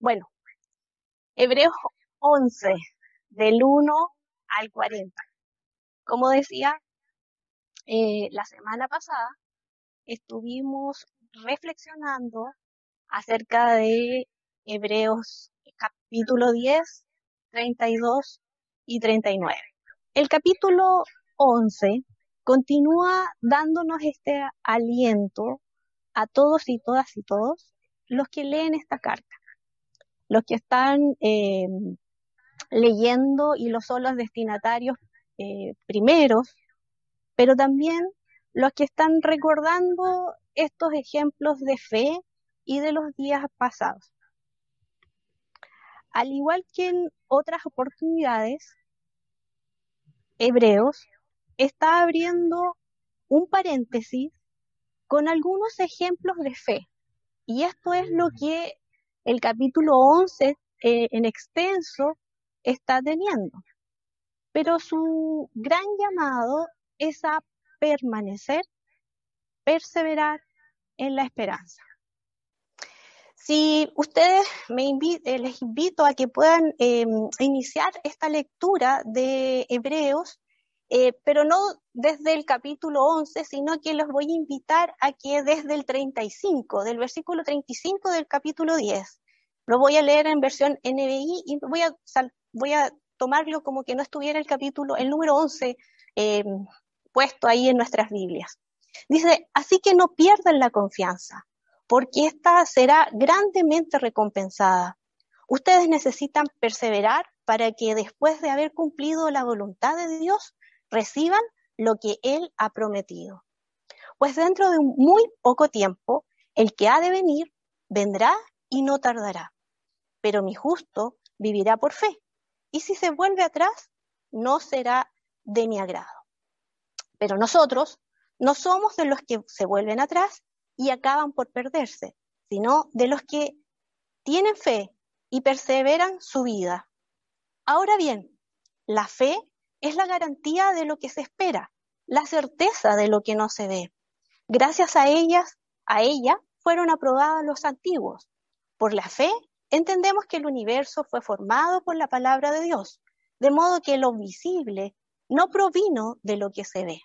Bueno, Hebreos 11, del 1 al 40. Como decía, eh, la semana pasada estuvimos reflexionando acerca de Hebreos capítulo 10, 32 y 39. El capítulo 11 continúa dándonos este aliento a todos y todas y todos los que leen esta carta, los que están eh, leyendo y los son los destinatarios eh, primeros, pero también los que están recordando estos ejemplos de fe y de los días pasados. Al igual que en otras oportunidades, Hebreos está abriendo un paréntesis con algunos ejemplos de fe. Y esto es lo que el capítulo 11 eh, en extenso está teniendo. Pero su gran llamado es a permanecer, perseverar en la esperanza. Si ustedes me eh, les invito a que puedan em, iniciar esta lectura de Hebreos, eh, pero no desde el capítulo 11, sino que los voy a invitar a que desde el 35, del versículo 35 del capítulo 10, lo voy a leer en versión NBI y voy a, tomarlo como que no estuviera el capítulo, el número 11 em, puesto ahí en nuestras Biblias. Dice, así que no pierdan la confianza porque ésta será grandemente recompensada. Ustedes necesitan perseverar para que después de haber cumplido la voluntad de Dios, reciban lo que Él ha prometido. Pues dentro de muy poco tiempo, el que ha de venir vendrá y no tardará. Pero mi justo vivirá por fe. Y si se vuelve atrás, no será de mi agrado. Pero nosotros no somos de los que se vuelven atrás, y acaban por perderse, sino de los que tienen fe y perseveran su vida. Ahora bien, la fe es la garantía de lo que se espera, la certeza de lo que no se ve. Gracias a ellas, a ella, fueron aprobados los antiguos. Por la fe, entendemos que el universo fue formado por la palabra de Dios, de modo que lo visible no provino de lo que se ve.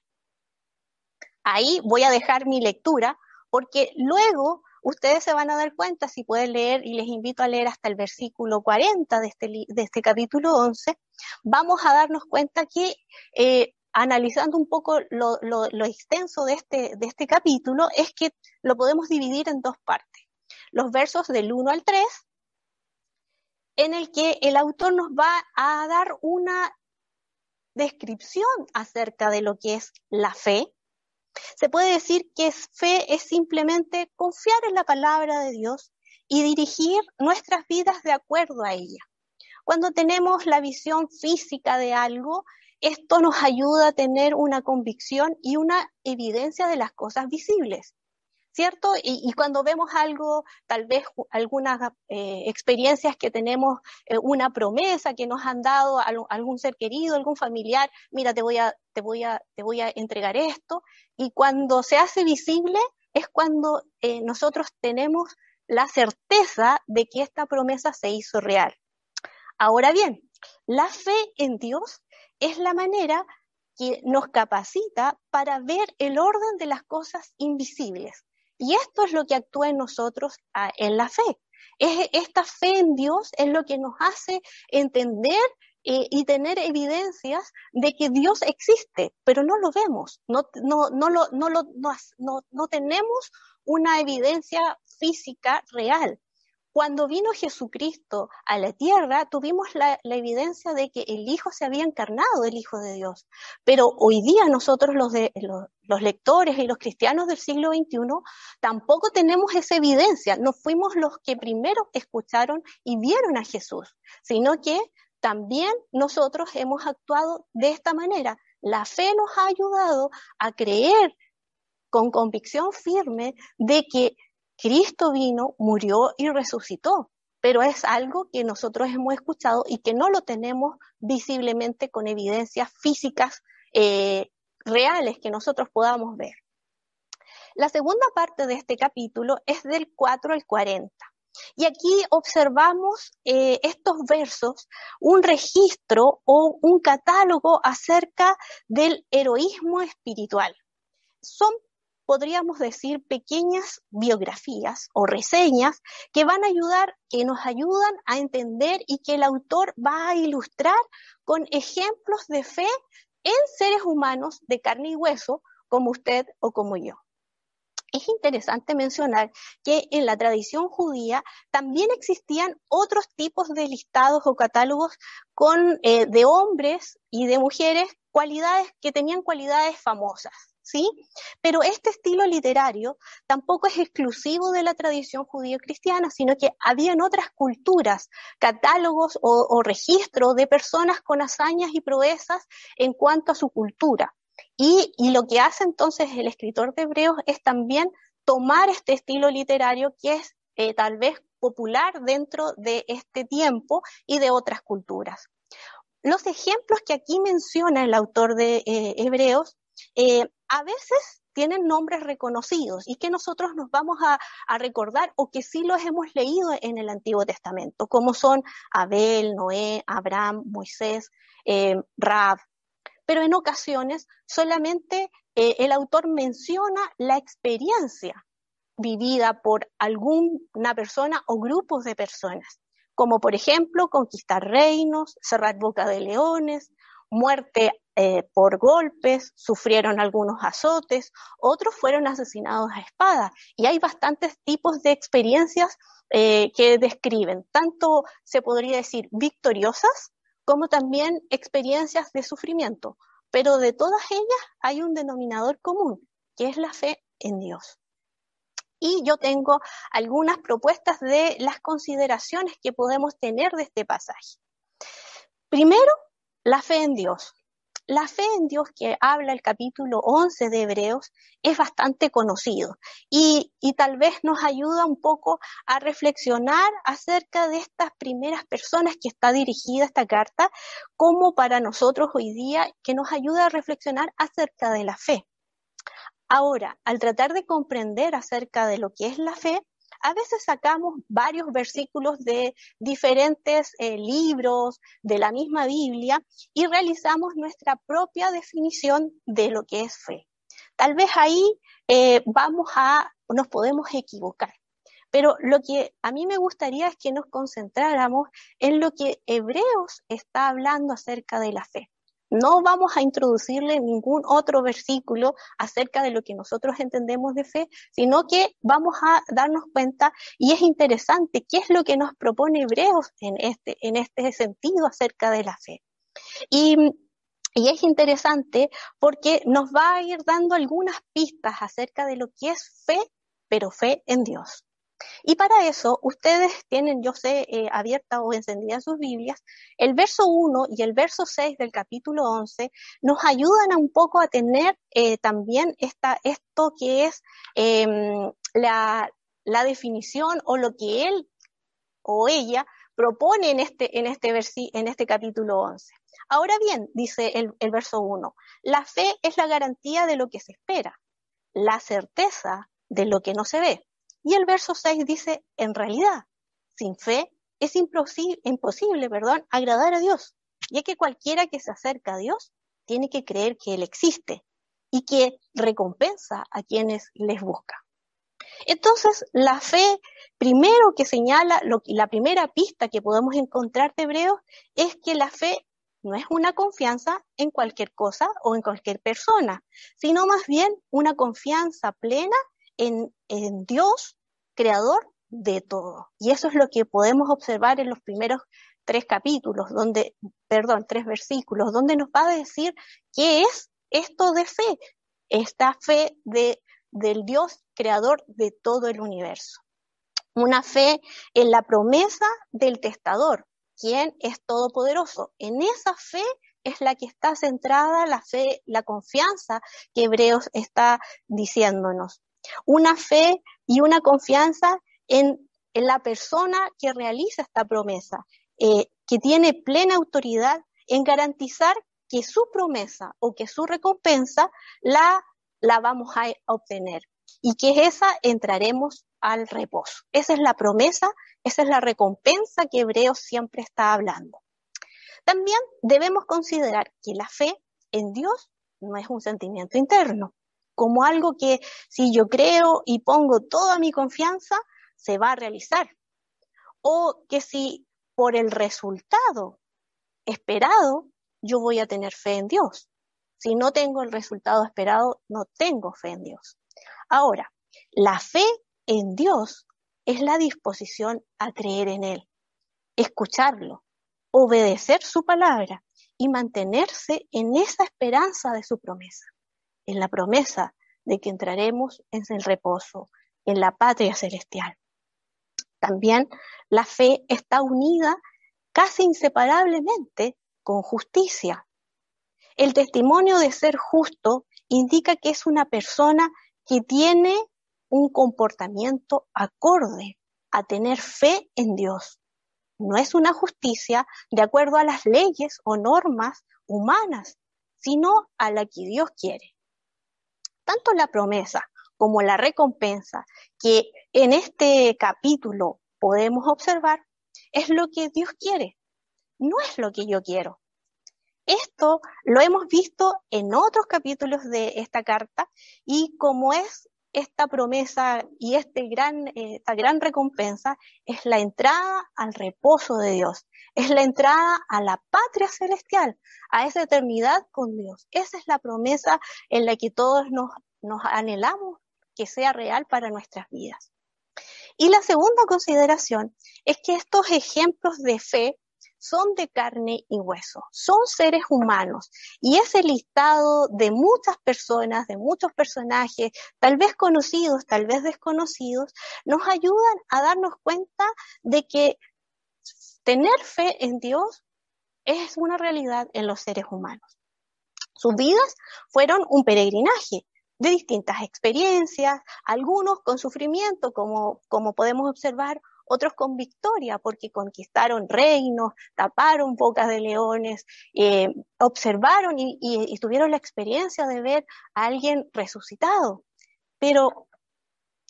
Ahí voy a dejar mi lectura porque luego ustedes se van a dar cuenta, si pueden leer, y les invito a leer hasta el versículo 40 de este, de este capítulo 11, vamos a darnos cuenta que eh, analizando un poco lo, lo, extenso de este, de este capítulo, es que lo podemos dividir en dos partes. Los versos del 1 al 3, en el que el autor nos va a dar una descripción acerca de lo que es la fe, se puede decir que fe es simplemente confiar en la palabra de Dios y dirigir nuestras vidas de acuerdo a ella. Cuando tenemos la visión física de algo, esto nos ayuda a tener una convicción y una evidencia de las cosas visibles. ¿Cierto? Y, cuando vemos algo, tal vez algunas eh, experiencias que tenemos, eh, una promesa que nos han dado algún ser querido, algún familiar, mira, te voy a, te voy a, te voy a entregar esto, y cuando se hace visible es cuando eh, nosotros tenemos la certeza de que esta promesa se hizo real. Ahora bien, la fe en Dios es la manera que nos capacita para ver el orden de las cosas invisibles. Y esto es lo que actúa en nosotros en la fe. Es, esta fe en Dios es lo que nos hace entender eh, y tener evidencias de que Dios existe, pero no lo vemos, no, no, no, lo, no, no, no tenemos una evidencia física real. Cuando vino Jesucristo a la tierra, tuvimos la, evidencia de que el Hijo se había encarnado, el Hijo de Dios. Pero hoy día nosotros los, los, lectores y los cristianos del siglo XXI tampoco tenemos esa evidencia. No fuimos los que primero escucharon y vieron a Jesús, sino que también nosotros hemos actuado de esta manera. La fe nos ha ayudado a creer con convicción firme de que Cristo vino, murió y resucitó, pero es algo que nosotros hemos escuchado y que no lo tenemos visiblemente con evidencias físicas eh, reales que nosotros podamos ver. La segunda parte de este capítulo es del 4 al 40. Y aquí observamos eh, estos versos, un registro o un catálogo acerca del heroísmo espiritual. Son, podríamos decir, pequeñas biografías o reseñas que van a ayudar, que nos ayudan a entender y que el autor va a ilustrar con ejemplos de fe en seres humanos de carne y hueso, como usted o como yo es interesante mencionar que en la tradición judía también existían otros tipos de listados o catálogos con, eh, de hombres y de mujeres cualidades que tenían cualidades famosas. ¿Sí? Pero este estilo literario tampoco es exclusivo de la tradición judío-cristiana, sino que había en otras culturas catálogos o, registros de personas con hazañas y proezas en cuanto a su cultura. Y, lo que hace entonces el escritor de Hebreos es también tomar este estilo literario que es eh, tal vez popular dentro de este tiempo y de otras culturas. Los ejemplos que aquí menciona el autor de eh, Hebreos eh, a veces tienen nombres reconocidos y que nosotros nos vamos a, recordar o que sí los hemos leído en el Antiguo Testamento, como son Abel, Noé, Abraham, Moisés, eh, Rab, pero en ocasiones solamente eh, el autor menciona la experiencia vivida por alguna persona o grupos de personas, como por ejemplo conquistar reinos, cerrar boca de leones, muerte eh, por golpes, sufrieron algunos azotes, otros fueron asesinados a espada. Y hay bastantes tipos de experiencias eh, que describen, tanto se podría decir victoriosas como también experiencias de sufrimiento, pero de todas ellas hay un denominador común, que es la fe en Dios. Y yo tengo algunas propuestas de las consideraciones que podemos tener de este pasaje. Primero, la fe en Dios. La fe en Dios que habla el capítulo 11 de Hebreos es bastante conocido y, tal vez nos ayuda un poco a reflexionar acerca de estas primeras personas que está dirigida esta carta, como para nosotros hoy día, que nos ayuda a reflexionar acerca de la fe. Ahora, al tratar de comprender acerca de lo que es la fe, a veces sacamos varios versículos de diferentes eh, libros de la misma Biblia y realizamos nuestra propia definición de lo que es fe. Tal vez ahí eh, vamos a, nos podemos equivocar. Pero lo que a mí me gustaría es que nos concentráramos en lo que Hebreos está hablando acerca de la fe. No vamos a introducirle ningún otro versículo acerca de lo que nosotros entendemos de fe, sino que vamos a darnos cuenta, y es interesante, qué es lo que nos propone Hebreos en este, en este sentido acerca de la fe. Y, y es interesante porque nos va a ir dando algunas pistas acerca de lo que es fe, pero fe en Dios. Y para eso, ustedes tienen, yo sé, eh, abierta o encendida sus Biblias, el verso 1 y el verso 6 del capítulo 11 nos ayudan un poco a tener eh, también esta, esto que es em, la, la, definición o lo que él o ella propone en este, en este, en este capítulo 11. Ahora bien, dice el, el verso 1, la fe es la garantía de lo que se espera, la certeza de lo que no se ve. Y el verso 6 dice, en realidad, sin fe es imposible, perdón, agradar a Dios, ya que cualquiera que se acerca a Dios tiene que creer que Él existe y que recompensa a quienes les busca. Entonces, la fe, primero que señala, lo, la primera pista que podemos encontrar de Hebreos es que la fe no es una confianza en cualquier cosa o en cualquier persona, sino más bien una confianza plena en, Dios, creador de todo. Y eso es lo que podemos observar en los primeros tres capítulos, donde, perdón, tres versículos, donde nos va a decir qué es esto de fe, esta fe de, del Dios creador de todo el universo. Una fe en la promesa del testador, quien es todopoderoso. En esa fe es la que está centrada la fe, la confianza que Hebreos está diciéndonos una fe y una confianza en, la persona que realiza esta promesa, eh, que tiene plena autoridad en garantizar que su promesa o que su recompensa la, la vamos a obtener. y que esa entraremos al reposo. Esa es la promesa, esa es la recompensa que Hebreos siempre está hablando. También debemos considerar que la fe en Dios no es un sentimiento interno, como algo que si yo creo y pongo toda mi confianza, se va a realizar. O que si por el resultado esperado, yo voy a tener fe en Dios. Si no tengo el resultado esperado, no tengo fe en Dios. Ahora, la fe en Dios es la disposición a creer en Él, escucharlo, obedecer su palabra y mantenerse en esa esperanza de su promesa, en la promesa de que entraremos en el reposo, en la patria celestial. También la fe está unida casi inseparablemente con justicia. El testimonio de ser justo indica que es una persona que tiene un comportamiento acorde a tener fe en Dios. No es una justicia de acuerdo a las leyes o normas humanas, sino a la que Dios quiere. Tanto la promesa como la recompensa que en este capítulo podemos observar es lo que Dios quiere, no es lo que yo quiero. Esto lo hemos visto en otros capítulos de esta carta y como es esta promesa y este gran, eh, esta gran recompensa es la entrada al reposo de Dios, es la entrada a la patria celestial, a esa eternidad con Dios. Esa es la promesa en la que todos nos, nos anhelamos que sea real para nuestras vidas. Y la segunda consideración es que estos ejemplos de fe son de carne y hueso, son seres humanos. Y ese listado de muchas personas, de muchos personajes, tal vez conocidos, tal vez desconocidos, nos ayudan a darnos cuenta de que tener fe en Dios es una realidad en los seres humanos. Sus vidas fueron un peregrinaje de distintas experiencias, algunos con sufrimiento, como, como podemos observar, otros con victoria, porque conquistaron reinos, taparon bocas de leones, eh, observaron y, y, tuvieron la experiencia de ver a alguien resucitado. Pero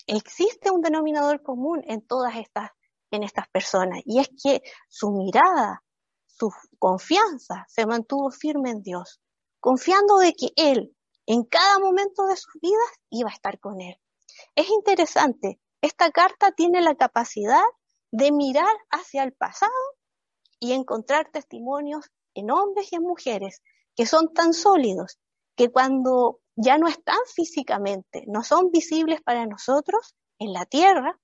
existe un denominador común en todas estas, en estas personas, y es que su mirada, su confianza se mantuvo firme en Dios, confiando de que Él, en cada momento de sus vidas, iba a estar con Él. Es interesante esta carta tiene la capacidad de mirar hacia el pasado y encontrar testimonios en hombres y en mujeres que son tan sólidos que cuando ya no están físicamente, no son visibles para nosotros en la tierra,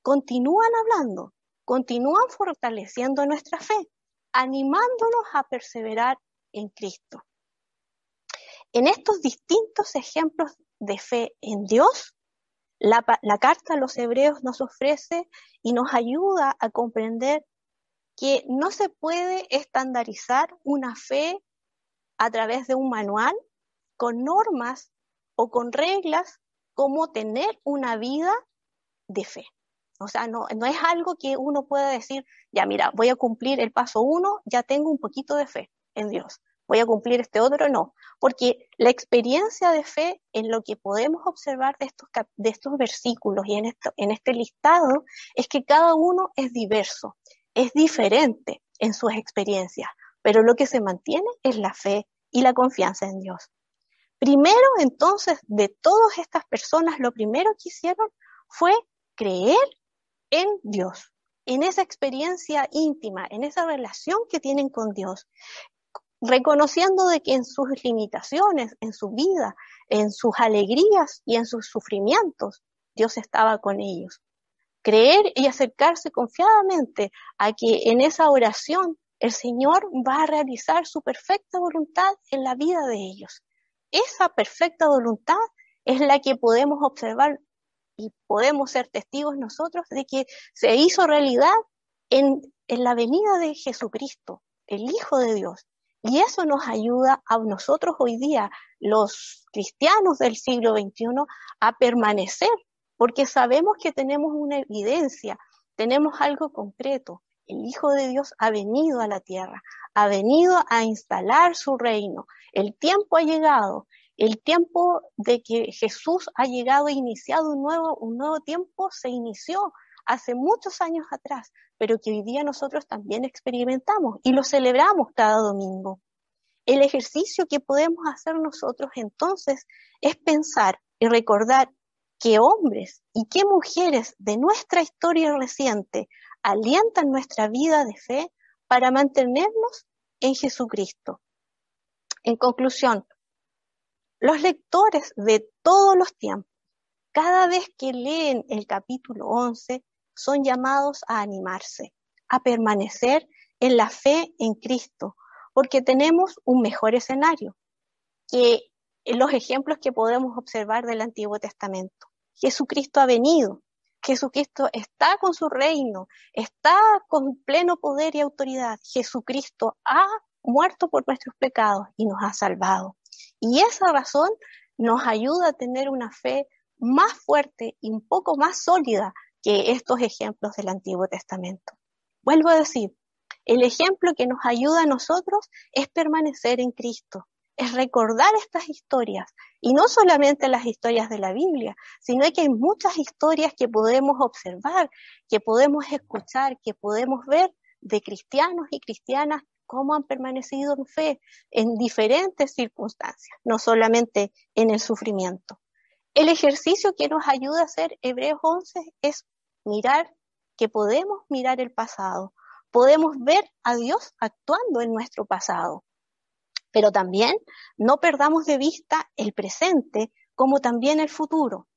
continúan hablando, continúan fortaleciendo nuestra fe, animándonos a perseverar en Cristo. En estos distintos ejemplos de fe en Dios, la, carta a los hebreos nos ofrece y nos ayuda a comprender que no se puede estandarizar una fe a través de un manual con normas o con reglas como tener una vida de fe. O sea, no, no es algo que uno pueda decir, ya mira, voy a cumplir el paso uno, ya tengo un poquito de fe en Dios voy a cumplir este otro, no, porque la experiencia de fe en lo que podemos observar de estos, de estos versículos y en, esto, en este listado es que cada uno es diverso, es diferente en sus experiencias, pero lo que se mantiene es la fe y la confianza en Dios. Primero, entonces, de todas estas personas, lo primero que hicieron fue creer en Dios, en esa experiencia íntima, en esa relación que tienen con Dios reconociendo de que en sus limitaciones, en su vida, en sus alegrías y en sus sufrimientos, Dios estaba con ellos. Creer y acercarse confiadamente a que en esa oración el Señor va a realizar su perfecta voluntad en la vida de ellos. Esa perfecta voluntad es la que podemos observar y podemos ser testigos nosotros de que se hizo realidad en, en la venida de Jesucristo, el Hijo de Dios, y eso nos ayuda a nosotros hoy día, los cristianos del siglo XXI, a permanecer, porque sabemos que tenemos una evidencia, tenemos algo concreto. El Hijo de Dios ha venido a la tierra, ha venido a instalar su reino. El tiempo ha llegado. El tiempo de que Jesús ha llegado e iniciado un nuevo, un nuevo tiempo se inició hace muchos años atrás, pero que hoy día nosotros también experimentamos y lo celebramos cada domingo. El ejercicio que podemos hacer nosotros entonces es pensar y recordar que hombres y que mujeres de nuestra historia reciente alientan nuestra vida de fe para mantenernos en Jesucristo. En conclusión, los lectores de todos los tiempos, cada vez que leen el capítulo 11, son llamados a animarse, a permanecer en la fe en Cristo, porque tenemos un mejor escenario que los ejemplos que podemos observar del Antiguo Testamento. Jesucristo ha venido, Jesucristo está con su reino, está con pleno poder y autoridad. Jesucristo ha muerto por nuestros pecados y nos ha salvado. Y esa razón nos ayuda a tener una fe más fuerte y un poco más sólida que estos ejemplos del Antiguo Testamento. Vuelvo a decir, el ejemplo que nos ayuda a nosotros es permanecer en Cristo, es recordar estas historias, y no solamente las historias de la Biblia, sino que hay muchas historias que podemos observar, que podemos escuchar, que podemos ver de cristianos y cristianas cómo han permanecido en fe en diferentes circunstancias, no solamente en el sufrimiento. El ejercicio que nos ayuda a hacer Hebreos 11 es mirar que podemos mirar el pasado, podemos ver a Dios actuando en nuestro pasado, pero también no perdamos de vista el presente como también el futuro,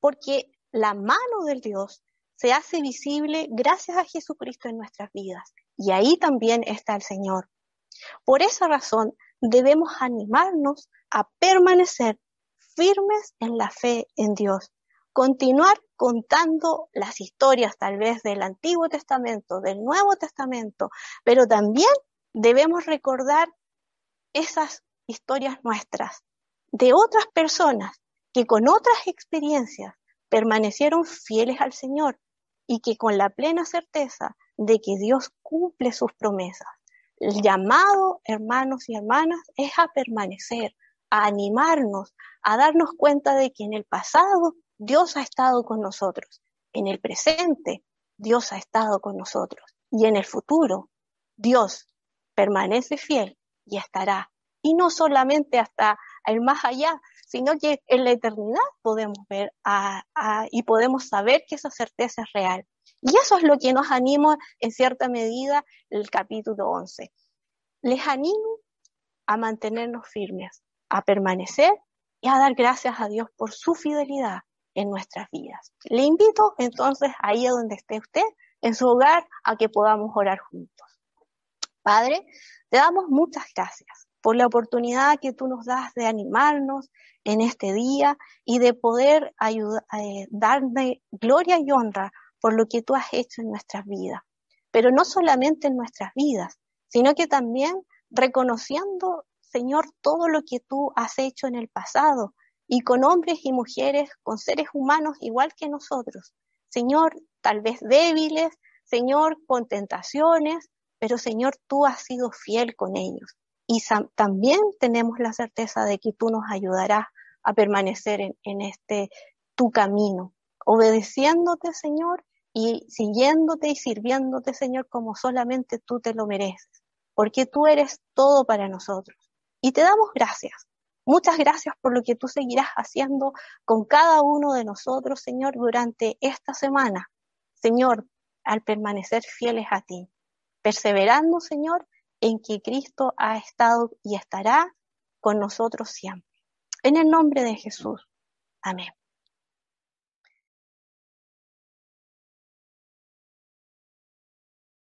porque la mano del Dios se hace visible gracias a Jesucristo en nuestras vidas. Y ahí también está el Señor. Por esa razón debemos animarnos a permanecer firmes en la fe en Dios, continuar contando las historias tal vez del Antiguo Testamento, del Nuevo Testamento, pero también debemos recordar esas historias nuestras de otras personas que con otras experiencias permanecieron fieles al Señor y que con la plena certeza de que Dios cumple sus promesas. El llamado, hermanos y hermanas, es a permanecer, a animarnos, a darnos cuenta de que en el pasado Dios ha estado con nosotros, en el presente Dios ha estado con nosotros y en el futuro Dios permanece fiel y estará. Y no solamente hasta el más allá, sino que en la eternidad podemos ver y podemos saber que esa certeza es real. Y eso es lo que nos anima en cierta medida el capítulo 11. Les animo a mantenernos firmes, a permanecer y a dar gracias a Dios por su fidelidad en nuestras vidas. Le invito entonces ahí a donde esté usted, en su hogar, a que podamos orar juntos. Padre, te damos muchas gracias por la oportunidad que tú nos das de animarnos en este día y de poder ayudar, eh, darme gloria y honra por lo que tú has hecho en nuestras vidas. Pero no solamente en nuestras vidas, sino que también reconociendo, Señor, todo lo que tú has hecho en el pasado y con hombres y mujeres, con seres humanos igual que nosotros. Señor, tal vez débiles, Señor, con tentaciones, pero Señor, tú has sido fiel con ellos. Y también tenemos la certeza de que tú nos ayudarás a permanecer en, en este tu camino, obedeciéndote, Señor, y siguiéndote y sirviéndote, Señor, como solamente tú te lo mereces, porque tú eres todo para nosotros. Y te damos gracias. Muchas gracias por lo que tú seguirás haciendo con cada uno de nosotros, Señor, durante esta semana. Señor, al permanecer fieles a ti, perseverando, Señor, en que Cristo ha estado y estará con nosotros siempre. En el nombre de Jesús. Amén.